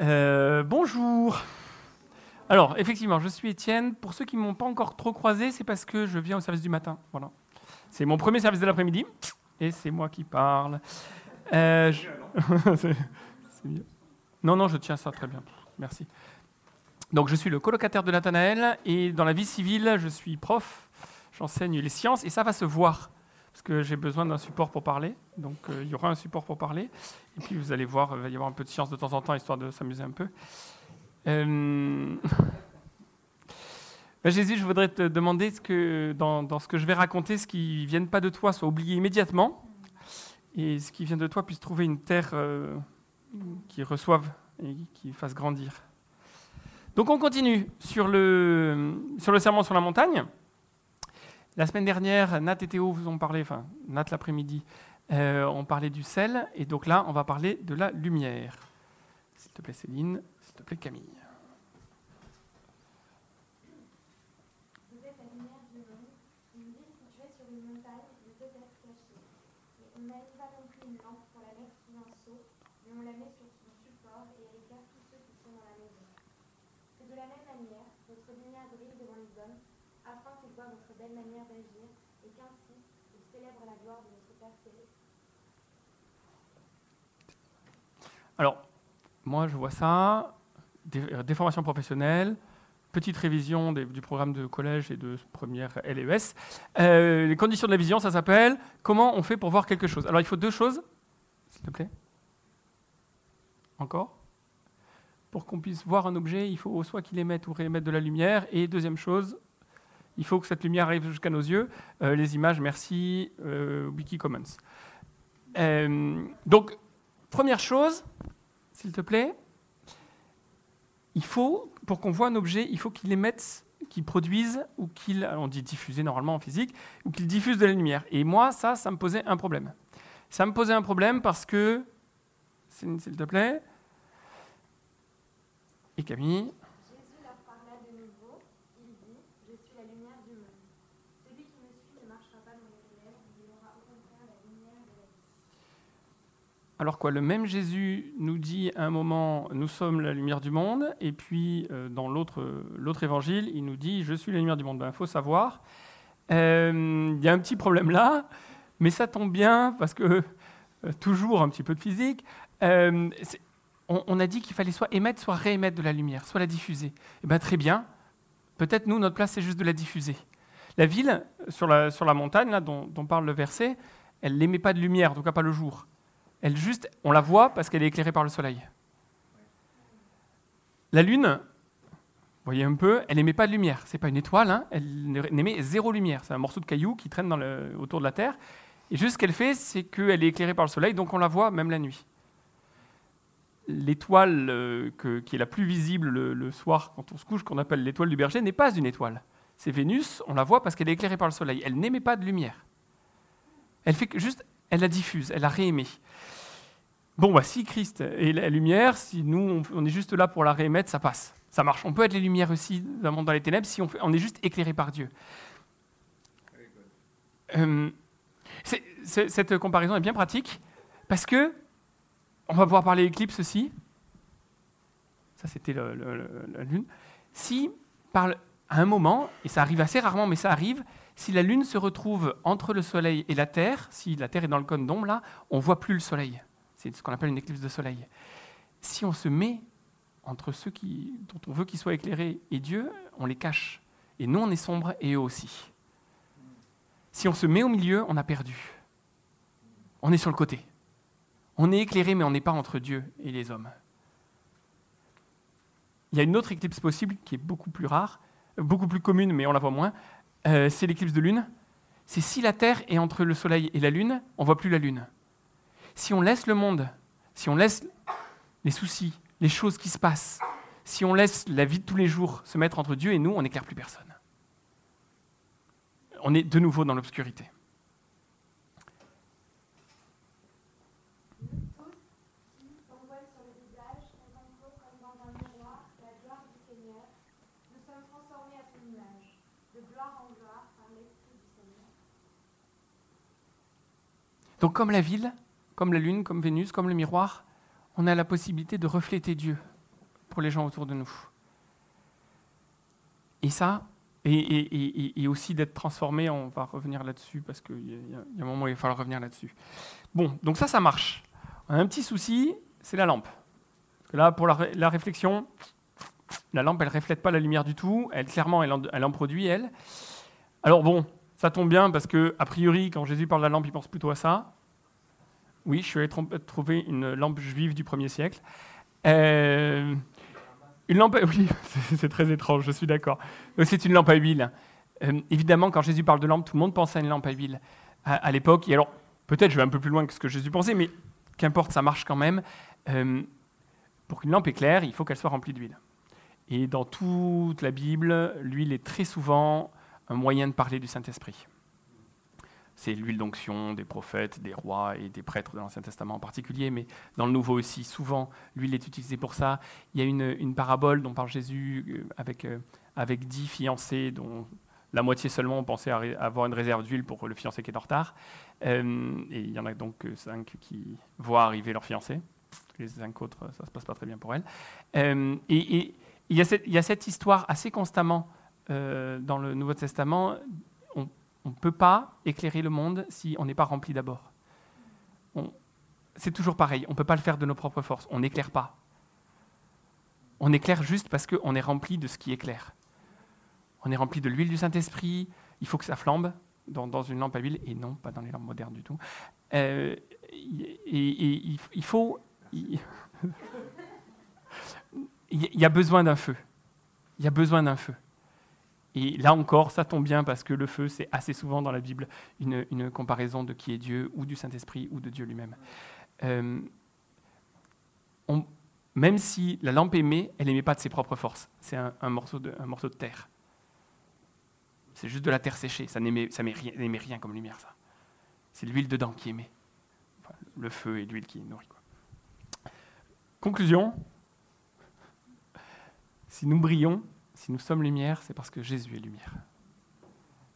Euh, bonjour. Alors, effectivement, je suis Étienne. Pour ceux qui ne m'ont pas encore trop croisé, c'est parce que je viens au service du matin. Voilà. C'est mon premier service de l'après-midi et c'est moi qui parle. Euh, non, non, je tiens ça très bien. Merci. Donc, je suis le colocataire de Nathanaël et dans la vie civile, je suis prof. J'enseigne les sciences et ça va se voir parce que j'ai besoin d'un support pour parler. Donc, euh, il y aura un support pour parler. Et puis, vous allez voir, il va y avoir un peu de science de temps en temps, histoire de s'amuser un peu. Euh... Jésus, je voudrais te demander ce que, dans, ce que je vais raconter, ce qui ne vient pas de toi soit oublié immédiatement, et ce qui vient de toi puisse trouver une terre euh, qui reçoive et qui fasse grandir. Donc on continue sur le serment sur la montagne. La semaine dernière, Nat et Théo vous ont parlé, enfin Nat l'après-midi, euh, on parlait du sel, et donc là, on va parler de la lumière. S'il te plaît Céline, s'il te plaît Camille. Alors, moi, je vois ça, des, formations professionnelles, petite révision du programme de collège et de première LES. Euh, les conditions de la vision, ça s'appelle comment on fait pour voir quelque chose. Alors, il faut deux choses, s'il te plaît. Encore Pour qu'on puisse voir un objet, il faut soit qu'il émette ou réémette de la lumière. Et deuxième chose, il faut que cette lumière arrive jusqu'à nos yeux. Euh, les images, merci, euh, Wikicommons. Euh, donc, première chose, s'il te plaît, il faut, pour qu'on voit un objet, il faut qu'il émette, qu'il produise, ou qu'il, on dit diffuser normalement en physique, ou qu'il diffuse de la lumière. Et moi, ça, ça me posait un problème. Ça me posait un problème parce que, s'il te plaît, et Camille, Alors quoi, le même Jésus nous dit à un moment, nous sommes la lumière du monde, et puis euh, dans l'autre, évangile, il nous dit, je suis la lumière du monde. Il ben, faut savoir. Euh, il y a un petit problème là, mais ça tombe bien parce que euh, toujours un petit peu de physique. On, a dit qu'il fallait soit émettre, soit réémettre de la lumière, soit la diffuser. Eh bien très bien. Peut-être nous, notre place, c'est juste de la diffuser. La ville, sur la, montagne, dont, dont parle le verset, elle n'émet pas de lumière, en tout cas pas le jour. Elle juste, on la voit parce qu'elle est éclairée par le soleil. La Lune, voyez un peu, elle n'émet pas de lumière. Ce n'est pas une étoile, hein. elle n'émet zéro lumière. C'est un morceau de caillou qui traîne autour de la Terre. Et juste ce qu'elle fait, c'est qu'elle est éclairée par le soleil, donc on la voit même la nuit. L'étoile euh, qui est la plus visible le, soir quand on se couche, qu'on appelle l'étoile du berger, n'est pas une étoile. C'est Vénus, on la voit parce qu'elle est éclairée par le soleil. Elle n'émet pas de lumière. Elle fait juste, elle la diffuse, elle la réémet. Bon, bah, si Christ est la lumière, si nous, on est juste là pour la réémettre, ça passe. Ça marche. On peut être les lumières aussi dans les ténèbres si on, est juste éclairé par Dieu. Euh, cette comparaison est bien pratique parce que on va pouvoir parler éclipse aussi. Ça, c'était la Lune. Si, par, à un moment, et ça arrive assez rarement, mais ça arrive, si la Lune se retrouve entre le Soleil et la Terre, si la Terre est dans le cône d'ombre, là, on voit plus le Soleil. C'est ce qu'on appelle une éclipse de soleil. Si on se met entre ceux qui, dont on veut qu'ils soient éclairés et Dieu, on les cache. Et nous, on est sombre et eux aussi. Si on se met au milieu, on a perdu. On est sur le côté. On est éclairé, mais on n'est pas entre Dieu et les hommes. Il y a une autre éclipse possible qui est beaucoup plus rare, beaucoup plus commune, mais on la voit moins. Euh, c'est l'éclipse de lune. C'est si la Terre est entre le Soleil et la Lune, on voit plus la Lune si on laisse le monde, si on laisse les soucis, les choses qui se passent, si on laisse la vie de tous les jours se mettre entre Dieu et nous, on n'éclaire plus personne. On est de nouveau dans l'obscurité. Donc comme la ville, comme la Lune, comme Vénus, comme le miroir, on a la possibilité de refléter Dieu pour les gens autour de nous. Et ça, et, aussi d'être transformé, on va revenir là-dessus, parce qu'il y, a un moment où il va falloir revenir là-dessus. Bon, donc ça, ça marche. On a un petit souci, c'est la lampe. là, pour la, réflexion, la lampe, elle ne reflète pas la lumière du tout. Elle, clairement, elle en, elle en, produit, elle. Alors bon, ça tombe bien, parce que, a priori, quand Jésus parle de la lampe, il pense plutôt à ça. Oui, je suis allé trouver une lampe juive du 1er siècle. Euh, une lampe, oui, c'est très étrange, je suis d'accord. C'est une lampe à huile. Euh, évidemment, quand Jésus parle de lampe, tout le monde pense à une lampe à huile à, l'époque. Et alors, peut-être je vais un peu plus loin que ce que Jésus pensait, mais qu'importe, ça marche quand même. Euh, pour qu'une lampe éclaire, il faut qu'elle soit remplie d'huile. Et dans toute la Bible, l'huile est très souvent un moyen de parler du Saint-Esprit c'est l'huile d'onction des prophètes, des rois et des prêtres de l'Ancien Testament en particulier, mais dans le Nouveau aussi, souvent, l'huile est utilisée pour ça. Il y a une, parabole dont parle Jésus euh, avec, euh, avec dix fiancés, dont la moitié seulement à avoir une réserve d'huile pour le fiancé qui est en retard. Euh, et il y en a donc cinq qui voient arriver leur fiancé. Les cinq autres, ça ne se passe pas très bien pour elles. et, il y a cette histoire assez constamment dans le Nouveau Testament on ne peut pas éclairer le monde si on n'est pas rempli d'abord. C'est toujours pareil, on ne peut pas le faire de nos propres forces, on n'éclaire pas. On éclaire juste parce qu'on est rempli de ce qui éclaire. On est rempli de l'huile du Saint-Esprit, il faut que ça flambe dans, une lampe à huile, et non, pas dans les lampes modernes du tout. Euh, il faut... il y a besoin d'un feu. Il y a besoin d'un feu. Et là encore, ça tombe bien parce que le feu, c'est assez souvent dans la Bible une, comparaison de qui est Dieu, ou du Saint-Esprit, ou de Dieu lui-même. Euh, même si la lampe émet, elle n'émet pas de ses propres forces. C'est un, morceau de, morceau de terre. C'est juste de la terre séchée. Ça n'émet rien, rien, comme lumière, ça. C'est l'huile dedans qui émet. le feu et l'huile qui nourrit. Conclusion. Si nous brillons, si nous sommes lumière, c'est parce que Jésus est lumière.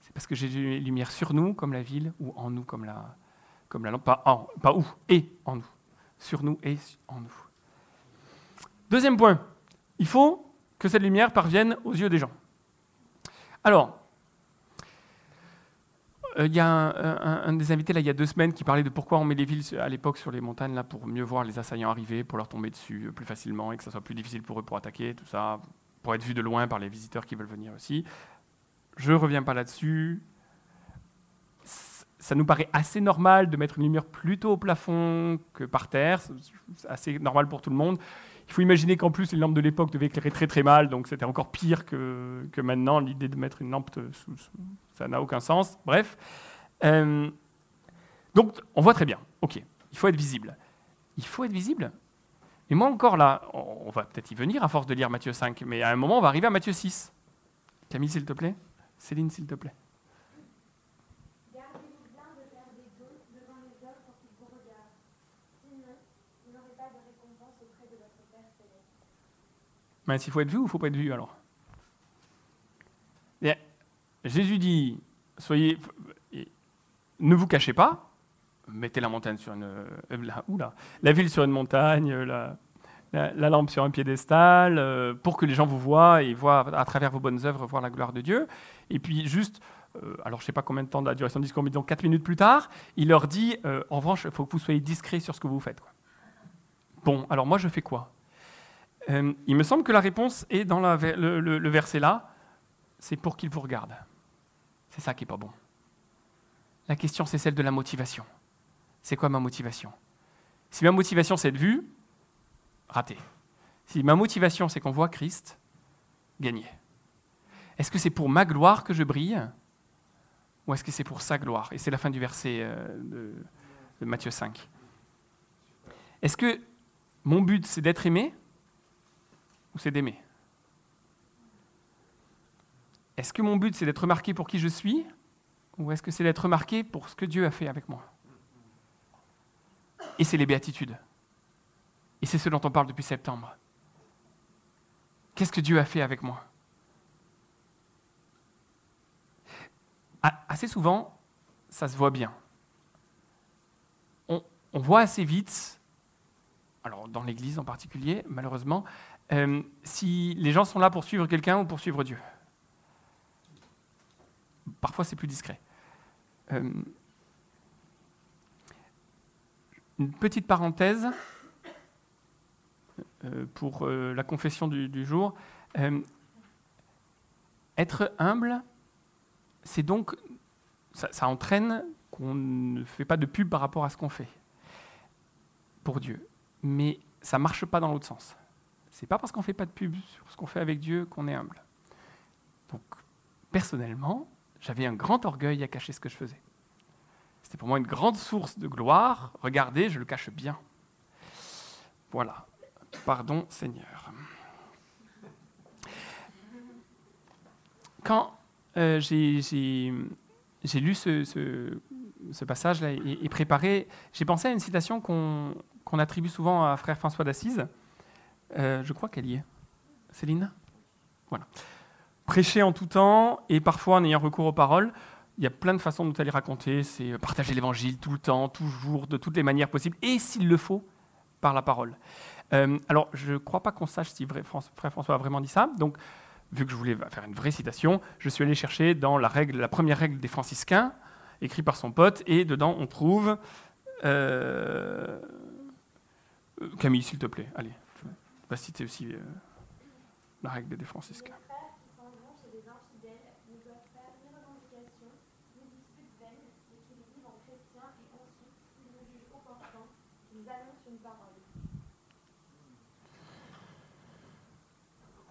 C'est parce que Jésus est lumière sur nous, comme la ville, ou en nous, comme la, comme la lampe. Pas, où, et en nous. Sur nous et en nous. Deuxième point, il faut que cette lumière parvienne aux yeux des gens. Alors, euh, il y a un, des invités il y a deux semaines qui parlait de pourquoi on met les villes à l'époque sur les montagnes là, pour mieux voir les assaillants arriver, pour leur tomber dessus plus facilement et que ça soit plus difficile pour eux pour attaquer, tout ça pour être vu de loin par les visiteurs qui veulent venir aussi. Je ne reviens pas là-dessus. Ça nous paraît assez normal de mettre une lumière plutôt au plafond que par terre. C'est assez normal pour tout le monde. Il faut imaginer qu'en plus, les lampes de l'époque devaient éclairer très très mal, donc c'était encore pire que, maintenant. L'idée de mettre une lampe, ça n'a aucun sens. Bref. Euh, donc, on voit très bien. OK, il faut être visible. Il faut être visible et moi encore là, on va peut-être y venir à force de lire Matthieu 5, mais à un moment on va arriver à Matthieu 6. Camille, s'il te plaît. Céline, s'il te plaît. Mais s'il faut être vu ou il ne faut pas être vu alors? Jésus dit, soyez, ne vous cachez pas, mettez la montagne sur une, euh, la ville sur une montagne, la, la, lampe sur un piédestal, euh, pour que les gens vous voient et voient à travers vos bonnes œuvres voir la gloire de Dieu. Et puis juste, euh, alors je ne sais pas combien de temps de la duration du discours, mais disons 4 minutes plus tard, il leur dit, en revanche, il faut que vous soyez discrets sur ce que vous faites. Bon, alors moi je fais quoi? Il me semble que la réponse est dans le verset là, c'est pour qu'ils vous regardent. C'est ça qui n'est pas bon. La question, c'est celle de la motivation. C'est quoi ma motivation? Si ma motivation c'est de vue, raté. Si ma motivation c'est qu'on voit Christ, gagné. Est-ce que c'est pour ma gloire que je brille ou est-ce que c'est pour sa gloire? Et c'est la fin du verset euh, de, de Matthieu 5. Est-ce que mon but c'est d'être aimé ou c'est d'aimer? Est-ce que mon but c'est d'être remarqué pour qui je suis ou est-ce que c'est d'être remarqué pour ce que Dieu a fait avec moi? Et c'est les béatitudes. Et c'est ce dont on parle depuis septembre. Qu'est-ce que Dieu a fait avec moi? Assez souvent, ça se voit bien. On, voit assez vite. alors dans l'Église en particulier, malheureusement, euh, si les gens sont là pour suivre quelqu'un ou pour suivre Dieu. Parfois, c'est plus discret. Euh, une petite parenthèse pour la confession du, jour. être humble, c'est donc, ça entraîne qu'on ne fait pas de pub par rapport à ce qu'on fait pour Dieu. Mais ça ne marche pas dans l'autre sens. C'est pas parce qu'on ne fait pas de pub sur ce qu'on fait avec Dieu qu'on est humble. Donc, personnellement, j'avais un grand orgueil à cacher ce que je faisais. C'était pour moi une grande source de gloire. Regardez, je le cache bien. Voilà. Pardon, Seigneur. Quand euh, j'ai lu ce, passage-là et, préparé, j'ai pensé à une citation qu'on attribue souvent à Frère François d'Assise. Euh, je crois qu'elle y est. Céline? Voilà. Prêcher en tout temps et parfois en ayant recours aux paroles. Il y a plein de façons dont elle est racontée. C'est partager l'évangile tout le temps, toujours, de toutes les manières possibles, et s'il le faut, par la parole. Euh, alors, je ne crois pas qu'on sache si Frère François a vraiment dit ça. Donc, vu que je voulais faire une vraie citation, je suis allé chercher dans la, règle, la première règle des franciscains, écrite par son pote, et dedans on trouve... Euh, Camille, s'il te plaît, allez, va citer aussi euh, la règle des franciscains.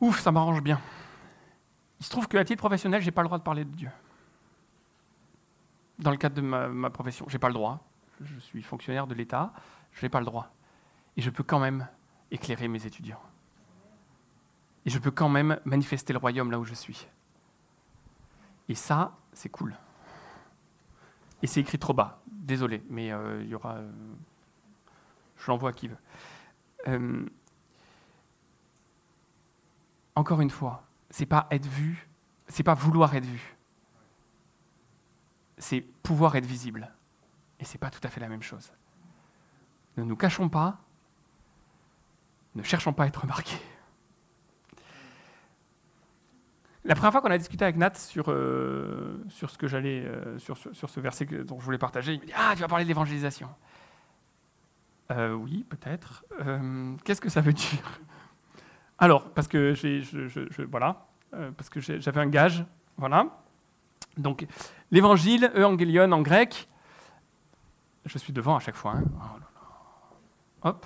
Ouf, ça m'arrange bien. Il se trouve qu'à titre professionnel, je n'ai pas le droit de parler de Dieu. Dans le cadre de ma, profession, je n'ai pas le droit. Je suis fonctionnaire de l'État, je n'ai pas le droit. Et je peux quand même éclairer mes étudiants. Et je peux quand même manifester le royaume là où je suis. Et ça, c'est cool. Et c'est écrit trop bas. Désolé, mais euh, il y aura. Euh, je l'envoie à qui veut. Euh, encore une fois, c'est pas être vu, c'est pas vouloir être vu. C'est pouvoir être visible. Et c'est pas tout à fait la même chose. Ne nous cachons pas, ne cherchons pas à être remarqués. La première fois qu'on a discuté avec Nat sur, euh, sur ce que j'allais, euh, sur, sur, ce verset dont je voulais partager, il me dit Ah, tu vas parler de l'évangélisation. Euh, oui, peut-être. qu'est-ce que ça veut dire? Alors, parce que j'ai, voilà, parce que j'avais un gage, voilà. Donc, l'évangile, evangelion en grec. Je suis devant à chaque fois. Hein. Oh Hop.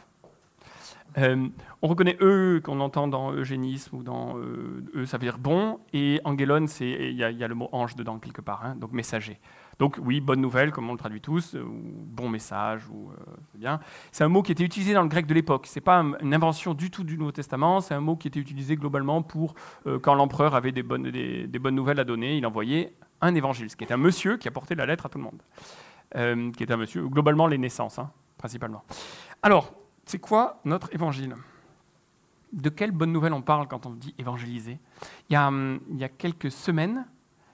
Euh, on reconnaît eux qu'on entend dans eugénisme ou dans eux, e, ça veut dire bon, et angelon, il y, a le mot ange dedans quelque part, hein, donc messager. Donc oui, bonne nouvelle, comme on le traduit tous, euh, ou bon message, euh, c'est bien. C'est un mot qui était utilisé dans le grec de l'époque. C'est pas une invention du tout du Nouveau Testament. C'est un mot qui était utilisé globalement pour quand l'empereur avait des bonnes, des, bonnes nouvelles à donner, il envoyait un évangile, ce qui est un monsieur qui apportait la lettre à tout le monde, qui est un monsieur, globalement les naissances, hein, principalement. Alors, c'est quoi notre évangile? De quelle bonne nouvelle on parle quand on dit évangéliser? Il y, a, hum, il y, a, quelques semaines,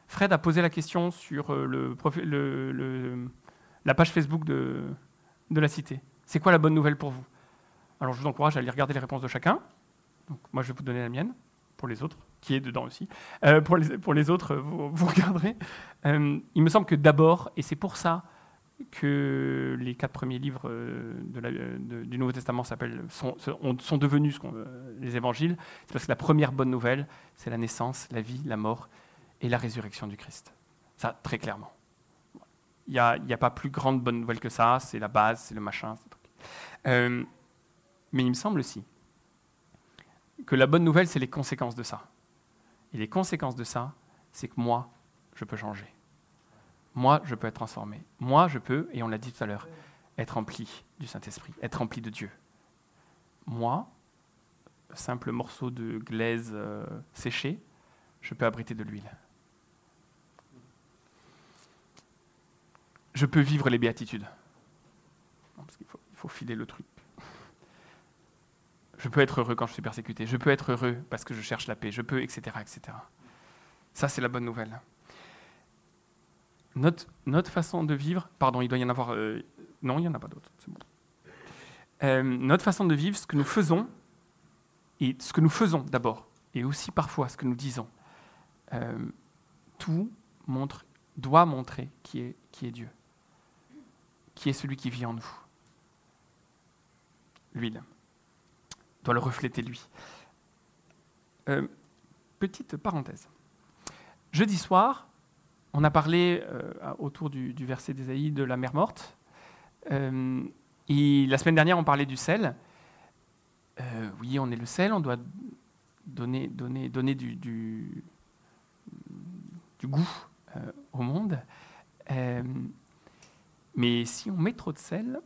Fred a posé la question sur euh, la page Facebook de, de la Cité. C'est quoi la bonne nouvelle pour vous? Alors je vous encourage à aller regarder les réponses de chacun. Donc, moi, je vais vous donner la mienne, pour les autres, qui est dedans aussi. Euh, pour, les, autres, vous, regarderez. Euh, il me semble que d'abord, et c'est pour ça que les quatre premiers livres du Nouveau Testament sont, sont, devenus les évangiles, c'est parce que la première bonne nouvelle, c'est la naissance, la vie, la mort et la résurrection du Christ. Ça, très clairement. Il n'y a, pas plus grande bonne nouvelle que ça, c'est la base, c'est le machin. Euh, mais il me semble aussi que la bonne nouvelle, c'est les conséquences de ça. Et les conséquences de ça, c'est que moi, je peux changer moi, je peux être transformé. Moi, je peux, et on l'a dit tout à l'heure, être rempli du Saint-Esprit, être rempli de Dieu. Moi, simple morceau de glaise euh, séché, je peux abriter de l'huile. Je peux vivre les béatitudes. il faut filer le truc. Je peux être heureux quand je suis persécuté. Je peux être heureux parce que je cherche la paix. Je peux, etc., etc. Ça, c'est la bonne nouvelle notre, façon de vivre, pardon, il doit y en avoir, euh, non, il n'y en a pas d'autres, euh, notre façon de vivre, ce que nous faisons, et ce que nous faisons d'abord, et aussi parfois ce que nous disons, euh, tout montre, doit montrer qui est Dieu, qui est celui qui vit en nous. L'huile doit le refléter lui. Euh, petite parenthèse. Jeudi soir, on a parlé autour du, du verset d'Ésaïe de la mer morte. Et la semaine dernière, on parlait du sel. Euh, oui, on est le sel, on doit donner, donner, donner du, goût euh, au monde. Euh, mais si on met trop de sel,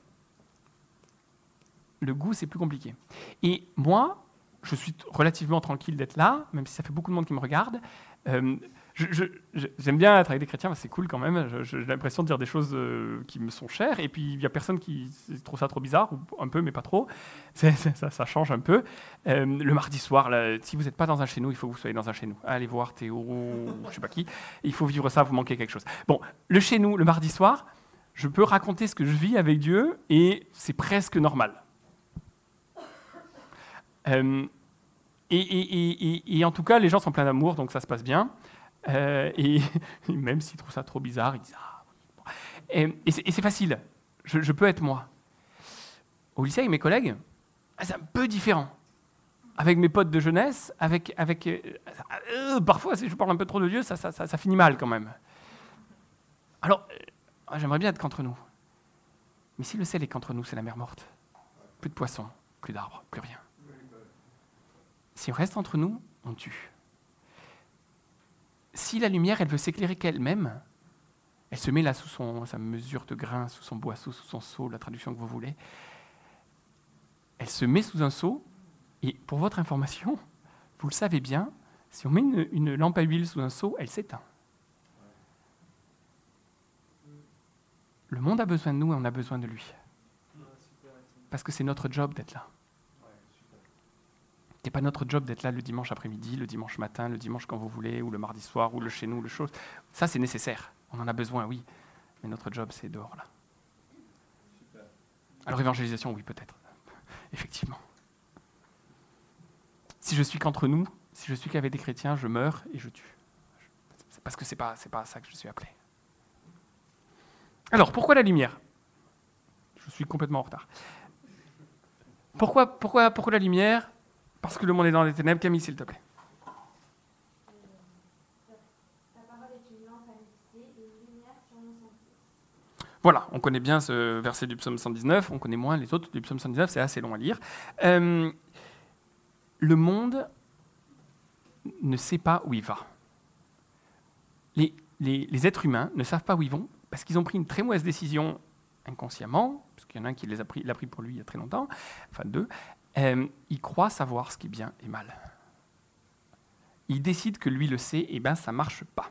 le goût, c'est plus compliqué. Et moi, je suis relativement tranquille d'être là, même si ça fait beaucoup de monde qui me regarde j'aime bien être avec des chrétiens, c'est cool quand même. J'ai l'impression de dire des choses euh, qui me sont chères. Et puis, il n'y a personne qui trouve ça trop bizarre, ou un peu, mais pas trop. ça, change un peu. Euh, le mardi soir, si vous n'êtes pas dans un chez nous, il faut que vous soyez dans un chez nous. Allez voir Théo, je ne sais pas qui. Il faut vivre ça, vous manquez quelque chose. Bon, le chez nous, le mardi soir, je peux raconter ce que je vis avec Dieu, et c'est presque normal. Euh, et, en tout cas, les gens sont pleins d'amour, donc ça se passe bien. Euh, et même s'ils trouvent ça trop bizarre, ils disent Ah oui. Et, c'est facile. Je, peux être moi. Au lycée, avec mes collègues, ah, c'est un peu différent. Avec mes potes de jeunesse, avec. avec euh, parfois, si je parle un peu trop de Dieu, ça, ça, ça, finit mal quand même. Alors, ah, j'aimerais bien être qu'entre nous. Mais si le sel est qu'entre nous, c'est la mer morte. Plus de poissons, plus d'arbres, plus rien. Si on reste entre nous, on tue si la lumière, elle veut s'éclairer qu'elle-même, elle se met là sous son, sa mesure de grain, sous son boisseau, sous son seau, la traduction que vous voulez. Elle se met sous un seau, et pour votre information, vous le savez bien, si on met une, lampe à huile sous un seau, elle s'éteint. Le monde a besoin de nous et on a besoin de lui. Parce que c'est notre job d'être là. Ce n'est pas notre job d'être là le dimanche après-midi, le dimanche matin, le dimanche quand vous voulez, ou le mardi soir, ou le chez nous, le chose. Ça, c'est nécessaire. On en a besoin, oui. Mais notre job, c'est dehors, là. Alors, évangélisation, oui, peut-être. Effectivement. Si je suis qu'entre nous, si je suis qu'avec des chrétiens, je meurs et je tue. Parce que ce n'est pas, pas à ça que je suis appelé. Alors, pourquoi la lumière? Je suis complètement en retard. Pourquoi, pourquoi, pourquoi la lumière? Parce que le monde est dans les ténèbres. Camille, s'il te plaît. Voilà, on connaît bien ce verset du psaume 119, on connaît moins les autres du psaume 119, c'est assez long à lire. Euh, le monde ne sait pas où il va. Les, les, êtres humains ne savent pas où ils vont parce qu'ils ont pris une très mauvaise décision inconsciemment, parce qu'il y en a un qui l'a pris, pris pour lui il y a très longtemps, enfin deux, euh, il croit savoir ce qui est bien et mal. Il décide que lui le sait, et bien ça ne marche pas.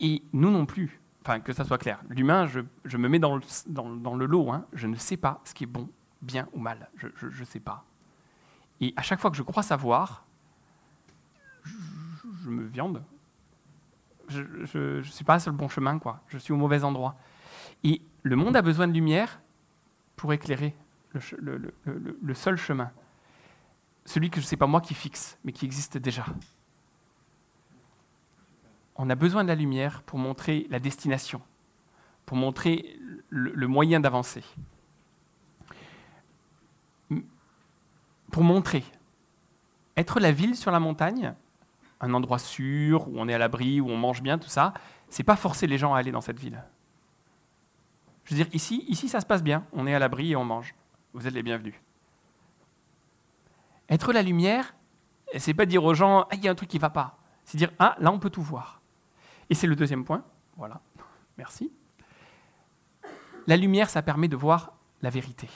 Et nous non plus, enfin que ça soit clair, l'humain, je, me mets dans le, lot, hein. je ne sais pas ce qui est bon, bien ou mal, je ne sais pas. Et à chaque fois que je crois savoir, je, me viande. Je ne suis pas sur le bon chemin, quoi. je suis au mauvais endroit. Et le monde a besoin de lumière, pour éclairer le, seul chemin. Celui que ce n'est pas moi qui fixe, mais qui existe déjà. On a besoin de la lumière pour montrer la destination, pour montrer le, moyen d'avancer. Pour montrer. Être la ville sur la montagne, un endroit sûr, où on est à l'abri, où on mange bien, tout ça, c'est pas forcer les gens à aller dans cette ville. Je veux dire, ici, ici, ça se passe bien. On est à l'abri et on mange. Vous êtes les bienvenus. Être la lumière, c'est pas dire aux gens, ah, il y a un truc qui va pas. C'est dire, ah, là, on peut tout voir. Et c'est le deuxième point. Voilà. Merci. La lumière, ça permet de voir la vérité.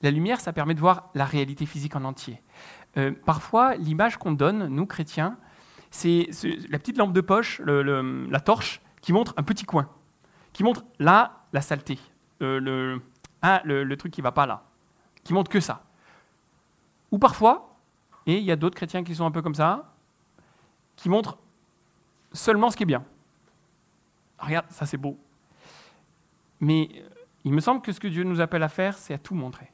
La lumière, ça permet de voir la réalité physique en entier. Euh, parfois, l'image qu'on donne, nous chrétiens, c'est la petite lampe de poche, la torche, qui montre un petit coin, qui montre là, la saleté, le, ah, truc qui va pas là, qui montre que ça. Ou parfois, et il y a d'autres chrétiens qui sont un peu comme ça, qui montrent seulement ce qui est bien. regarde, ça c'est beau. Mais il me semble que ce que Dieu nous appelle à faire, c'est à tout montrer.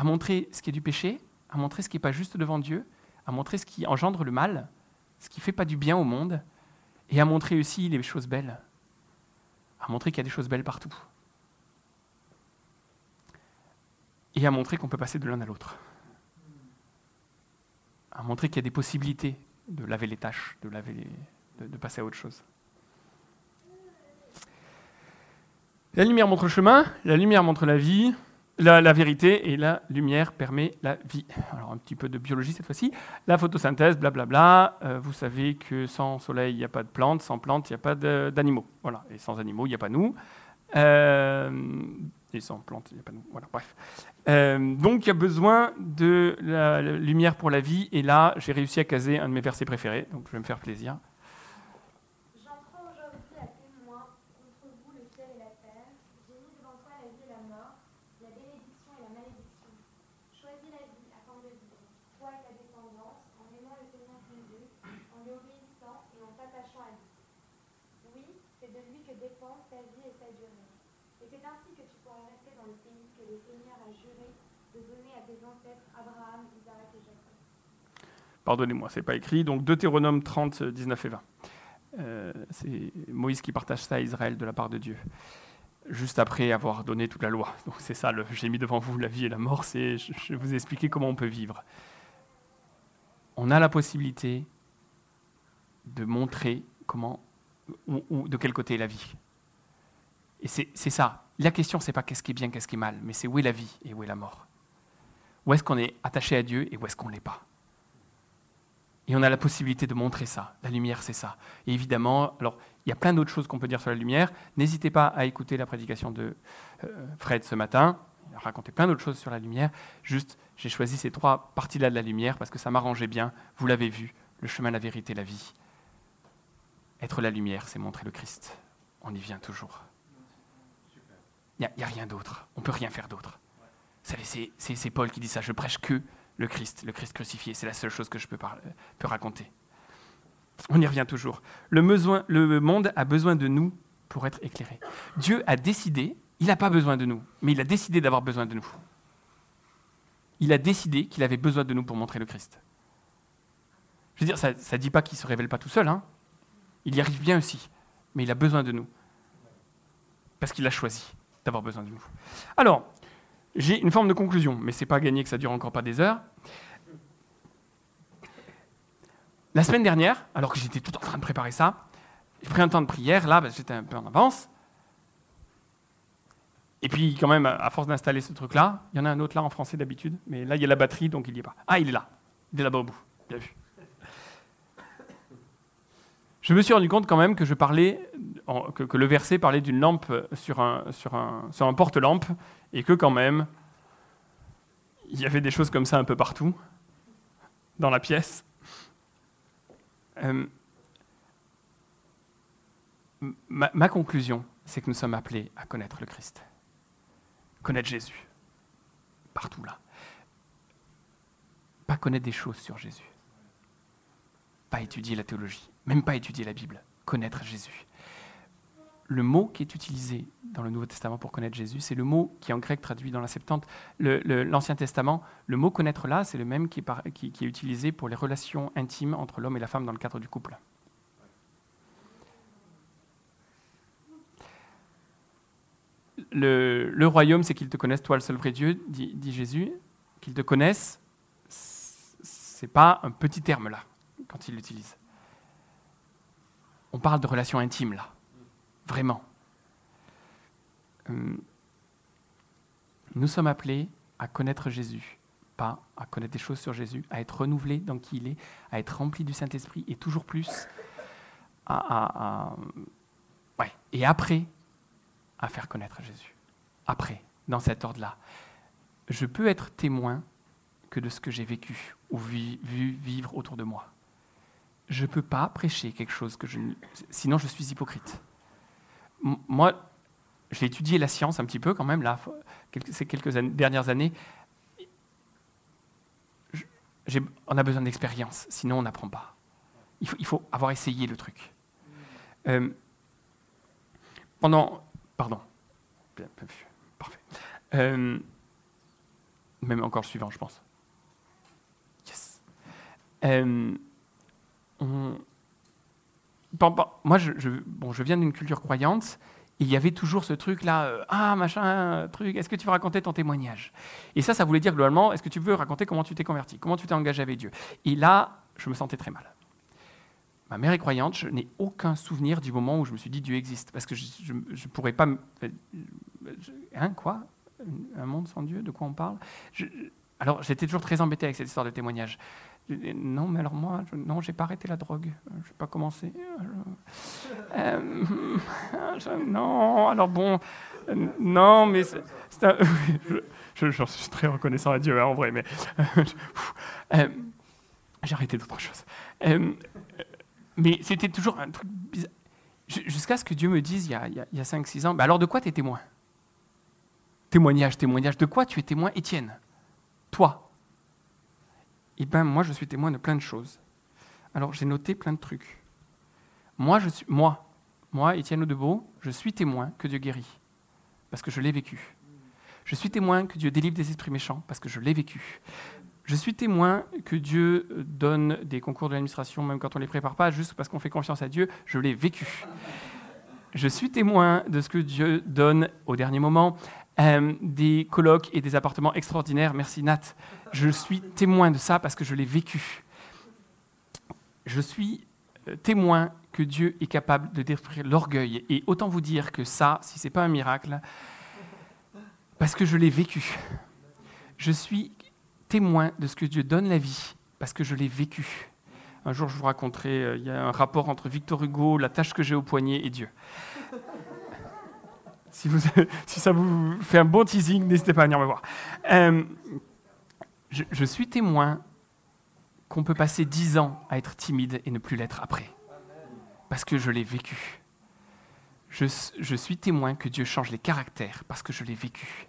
À montrer ce qui est du péché, à montrer ce qui n'est pas juste devant Dieu, à montrer ce qui engendre le mal, ce qui ne fait pas du bien au monde, et à montrer aussi les choses belles, à montrer qu'il y a des choses belles partout, et à montrer qu'on peut passer de l'un à l'autre, à montrer qu'il y a des possibilités de laver les tâches, de, passer à autre chose. La lumière montre le chemin, la lumière montre la vie, la, vérité, et la lumière permet la vie. Alors un petit peu de biologie cette fois-ci. La photosynthèse, blablabla. Euh, vous savez que sans soleil, il n'y a pas de plantes, sans plantes, il n'y a pas d'animaux. Voilà. Et sans animaux, il n'y a pas nous. Euh, et sans plantes, il n'y a pas nous. Voilà, bref. Euh, donc il y a besoin de la, la, lumière pour la vie, et là, j'ai réussi à caser un de mes versets préférés, donc je vais me faire plaisir. Pardonnez-moi, c'est pas écrit. Donc Deutéronome 30, 19 et 20. Euh, c'est Moïse qui partage ça à Israël de la part de Dieu, juste après avoir donné toute la loi. Donc c'est ça, j'ai mis devant vous la vie et la mort, c'est je, vous ai expliqué comment on peut vivre. On a la possibilité de montrer comment ou, de quel côté est la vie. Et c'est ça. La question, c'est pas qu'est-ce qui est bien, qu'est-ce qui est mal, mais c'est où est la vie et où est la mort. Où est-ce qu'on est attaché à Dieu et où est-ce qu'on ne l'est pas? Et on a la possibilité de montrer ça. La lumière, c'est ça. Et évidemment, alors, il y a plein d'autres choses qu'on peut dire sur la lumière. N'hésitez pas à écouter la prédication de euh, Fred ce matin. Il a raconté plein d'autres choses sur la lumière. Juste, j'ai choisi ces trois parties-là de la lumière parce que ça m'arrangeait bien. Vous l'avez vu, le chemin, la vérité, la vie. Être la lumière, c'est montrer le Christ. On y vient toujours. Il n'y a, rien d'autre. On ne peut rien faire d'autre. C'est Paul qui dit ça. Je prêche que le Christ, le Christ crucifié. C'est la seule chose que je peux, raconter. On y revient toujours. Le, le monde a besoin de nous pour être éclairé. Dieu a décidé, il n'a pas besoin de nous, mais il a décidé d'avoir besoin de nous. Il a décidé qu'il avait besoin de nous pour montrer le Christ. Je veux dire, ça ne dit pas qu'il ne se révèle pas tout seul. Hein. Il y arrive bien aussi, mais il a besoin de nous. Parce qu'il a choisi d'avoir besoin de nous. Alors, j'ai une forme de conclusion, mais c'est pas gagné que ça dure encore pas des heures. La semaine dernière, alors que j'étais tout en train de préparer ça, j'ai pris un temps de prière, là, parce que j'étais un peu en avance. Et puis, quand même, à force d'installer ce truc-là, il y en a un autre là en français d'habitude, mais là, il y a la batterie, donc il n'y est pas. Ah, il est là. Il est là-bas au bout. Bien vu. Je me suis rendu compte quand même que je parlais, que, le verset parlait d'une lampe sur un, sur un, sur un porte-lampe, et que quand même, il y avait des choses comme ça un peu partout dans la pièce. Euh, ma, ma conclusion, c'est que nous sommes appelés à connaître le Christ, connaître Jésus, partout là. Pas connaître des choses sur Jésus, pas étudier la théologie, même pas étudier la Bible, connaître Jésus le mot qui est utilisé dans le Nouveau Testament pour connaître Jésus, c'est le mot qui est en grec traduit dans la Septante. L'Ancien Testament, le mot connaître là, c'est le même qui est, utilisé pour les relations intimes entre l'homme et la femme dans le cadre du couple. Le, royaume, c'est qu'ils te connaissent, toi le seul vrai Dieu, dit, dit Jésus. Qu'ils te connaissent, c'est pas un petit terme là, quand il l'utilise. On parle de relations intimes là. Vraiment. Euh, nous sommes appelés à connaître Jésus, pas à connaître des choses sur Jésus, à être renouvelés dans qui il est, à être remplis du Saint-Esprit et toujours plus à, et après à faire connaître Jésus. Après, dans cet ordre-là, je peux être témoin que de ce que j'ai vécu ou vu, vivre autour de moi. Je ne peux pas prêcher quelque chose que je... Sinon, je suis hypocrite moi, j'ai étudié la science un petit peu quand même, là, ces quelques dernières années. on a besoin d'expérience, sinon on n'apprend pas. Il faut, avoir essayé le truc. Euh, pendant, pardon, Parfait. Euh, même encore le suivant, je pense. Yes. Euh, moi, je, bon, je viens d'une culture croyante. Et il y avait toujours ce truc-là, euh, ah machin, truc, est-ce que tu veux raconter ton témoignage? Et ça, ça voulait dire globalement, est-ce que tu veux raconter comment tu t'es converti, comment tu t'es engagé avec Dieu? Et là, je me sentais très mal. Ma mère est croyante, je n'ai aucun souvenir du moment où je me suis dit Dieu existe, parce que je ne pourrais pas... hein, quoi? Un monde sans Dieu De quoi on parle? Alors, j'étais toujours très embêté avec cette histoire de témoignage. Non, mais alors moi, non, j'ai pas arrêté la drogue. Je n'ai pas commencé. Euh, non, alors bon, non, mais c'est je, suis très reconnaissant à Dieu, hein, en vrai, mais euh, j'ai arrêté d'autres choses. Euh, mais c'était toujours un truc bizarre. Jusqu'à ce que Dieu me dise, il y a, il y a 5-6 ans, bah alors de quoi tu es témoin? Témoignage, témoignage. De quoi tu es témoin, Étienne? Toi? Eh bien, moi, je suis témoin de plein de choses. Alors, j'ai noté plein de trucs. Moi, je suis, moi, moi, Étienne Audebeau, je suis témoin que Dieu guérit, parce que je l'ai vécu. Je suis témoin que Dieu délivre des esprits méchants, parce que je l'ai vécu. Je suis témoin que Dieu donne des concours de l'administration, même quand on ne les prépare pas, juste parce qu'on fait confiance à Dieu, je l'ai vécu. Je suis témoin de ce que Dieu donne au dernier moment, euh, des colloques et des appartements extraordinaires. Merci Nat. Je suis témoin de ça parce que je l'ai vécu. Je suis euh, témoin que Dieu est capable de détruire l'orgueil. Et autant vous dire que ça, si ce n'est pas un miracle, parce que je l'ai vécu. Je suis témoin de ce que Dieu donne la vie parce que je l'ai vécu. Un jour, je vous raconterai, euh, il y a un rapport entre Victor Hugo, la tâche que j'ai au poignet et Dieu. Si, ça vous fait un bon teasing, n'hésitez pas à venir me voir. Euh, je, suis témoin qu'on peut passer dix ans à être timide et ne plus l'être après. Parce que je l'ai vécu. Je, suis témoin que Dieu change les caractères parce que je l'ai vécu.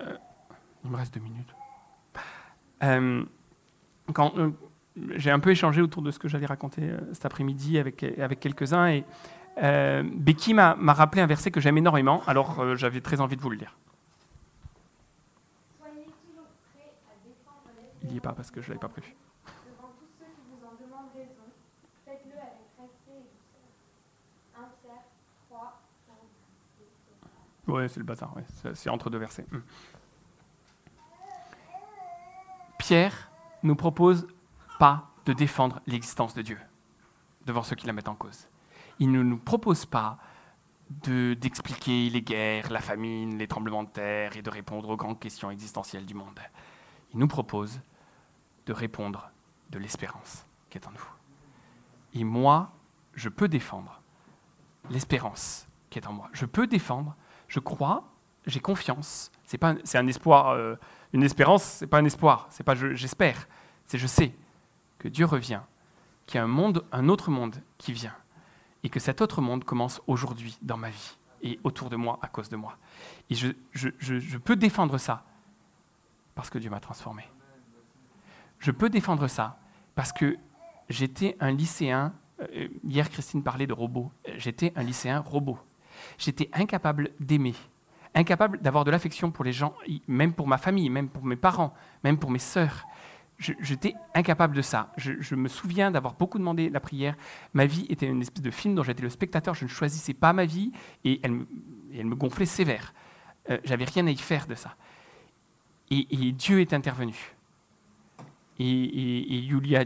Euh, il me reste deux minutes. Euh, j'ai un peu échangé autour de ce que j'allais raconter cet après-midi avec, avec quelques-uns et euh, Becky m'a rappelé un verset que j'aime énormément, alors euh, j'avais très envie de vous le lire. Il n'y est pas parce que je ne l'avais pas prévu. Oui, c'est le bazar, c'est entre deux versets. Hmm. Pierre nous propose pas de défendre l'existence de Dieu devant ceux qui la mettent en cause il ne nous propose pas d'expliquer les guerres, la famine, les tremblements de terre et de répondre aux grandes questions existentielles du monde. Il nous propose de répondre de l'espérance qui est en nous. Et moi, je peux défendre l'espérance qui est en moi. Je peux défendre, je crois, j'ai confiance. C'est pas, c'est un espoir, euh, une espérance, c'est pas un espoir, c'est pas j'espère, c'est je sais que Dieu revient, qu'il y a un monde, un autre monde qui vient et que cet autre monde commence aujourd'hui dans ma vie et autour de moi à cause de moi. Et je, peux défendre ça parce que Dieu m'a transformé. Je peux défendre ça parce que j'étais un lycéen, euh, hier Christine parlait de robot, j'étais un lycéen robot. J'étais incapable d'aimer, incapable d'avoir de l'affection pour les gens, même pour ma famille, même pour mes parents, même pour mes sœurs j'étais incapable de ça. Je, me souviens d'avoir beaucoup demandé la prière. Ma vie était une espèce de film dont j'étais le spectateur. Je ne choisissais pas ma vie et elle me, gonflait sévère. Euh, J'avais rien à y faire de ça. Et, Dieu est intervenu. Et, et, et Julia,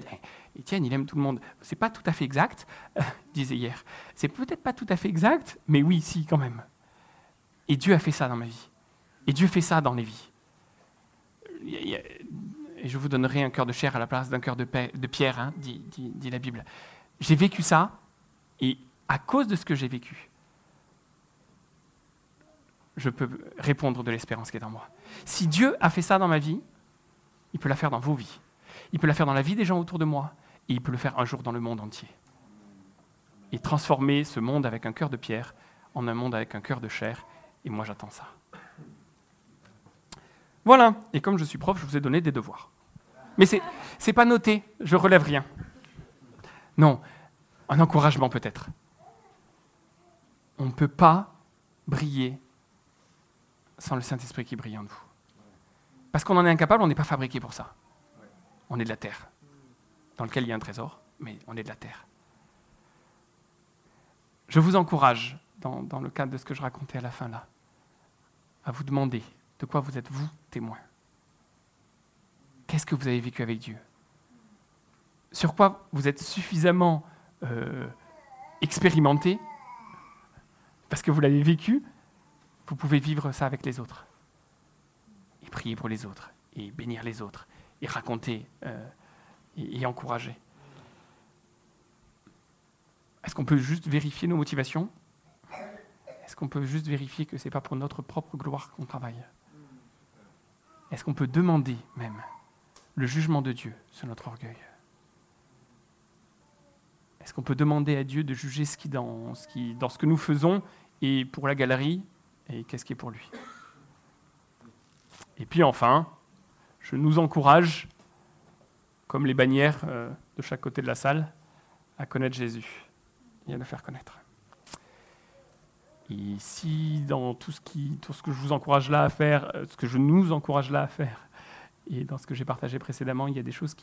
Étienne, il aime tout le monde. C'est pas tout à fait exact, euh, disait hier. C'est peut-être pas tout à fait exact, mais oui, si, quand même. Et Dieu a fait ça dans ma vie. Et Dieu fait ça dans les vies et je vous donnerai un cœur de chair à la place d'un cœur de, pierre, hein, dit, la Bible. J'ai vécu ça, et à cause de ce que j'ai vécu, je peux répondre de l'espérance qui est en moi. Si Dieu a fait ça dans ma vie, il peut la faire dans vos vies. Il peut la faire dans la vie des gens autour de moi, et il peut le faire un jour dans le monde entier. Et transformer ce monde avec un cœur de pierre en un monde avec un cœur de chair, et moi j'attends ça. Voilà, et comme je suis prof, je vous ai donné des devoirs. Mais ce n'est pas noté, je relève rien. Non, un encouragement peut-être. On ne peut pas briller sans le Saint-Esprit qui brille en nous. Parce qu'on en est incapable, on n'est pas fabriqué pour ça. On est de la terre, dans lequel il y a un trésor, mais on est de la terre. Je vous encourage, dans, dans le cadre de ce que je racontais à la fin là, à vous demander de quoi vous êtes vous témoin. Qu'est-ce que vous avez vécu avec Dieu? Sur quoi vous êtes suffisamment euh, expérimenté? Parce que vous l'avez vécu, vous pouvez vivre ça avec les autres. Et prier pour les autres, et bénir les autres, et raconter, euh, et, et encourager. Est-ce qu'on peut juste vérifier nos motivations? Est-ce qu'on peut juste vérifier que ce n'est pas pour notre propre gloire qu'on travaille? Est-ce qu'on peut demander même le jugement de Dieu sur notre orgueil Est-ce qu'on peut demander à Dieu de juger ce qui, dans, ce que nous faisons et pour la galerie et qu'est-ce qui est pour lui? Et puis enfin, je nous encourage, comme les bannières euh, de chaque côté de la salle, à connaître Jésus et à le faire connaître. Et si dans tout ce, qui, tout ce que je vous encourage là à faire, euh, ce que je nous encourage là à faire, et dans ce que j'ai partagé précédemment, il y a des choses que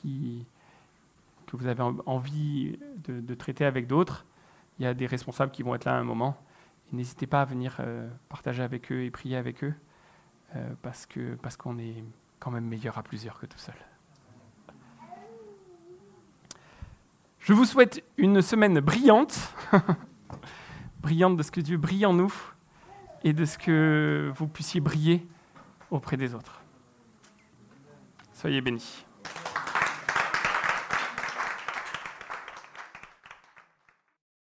vous avez envie de, traiter avec d'autres, il y a des responsables qui vont être là à un moment. N'hésitez pas à venir euh, partager avec eux et prier avec eux, euh, parce que parce qu'on est quand même meilleur à plusieurs que tout seul. Je vous souhaite une semaine brillante, brillante de ce que Dieu brille en nous et de ce que vous puissiez briller auprès des autres. Soyez bénis.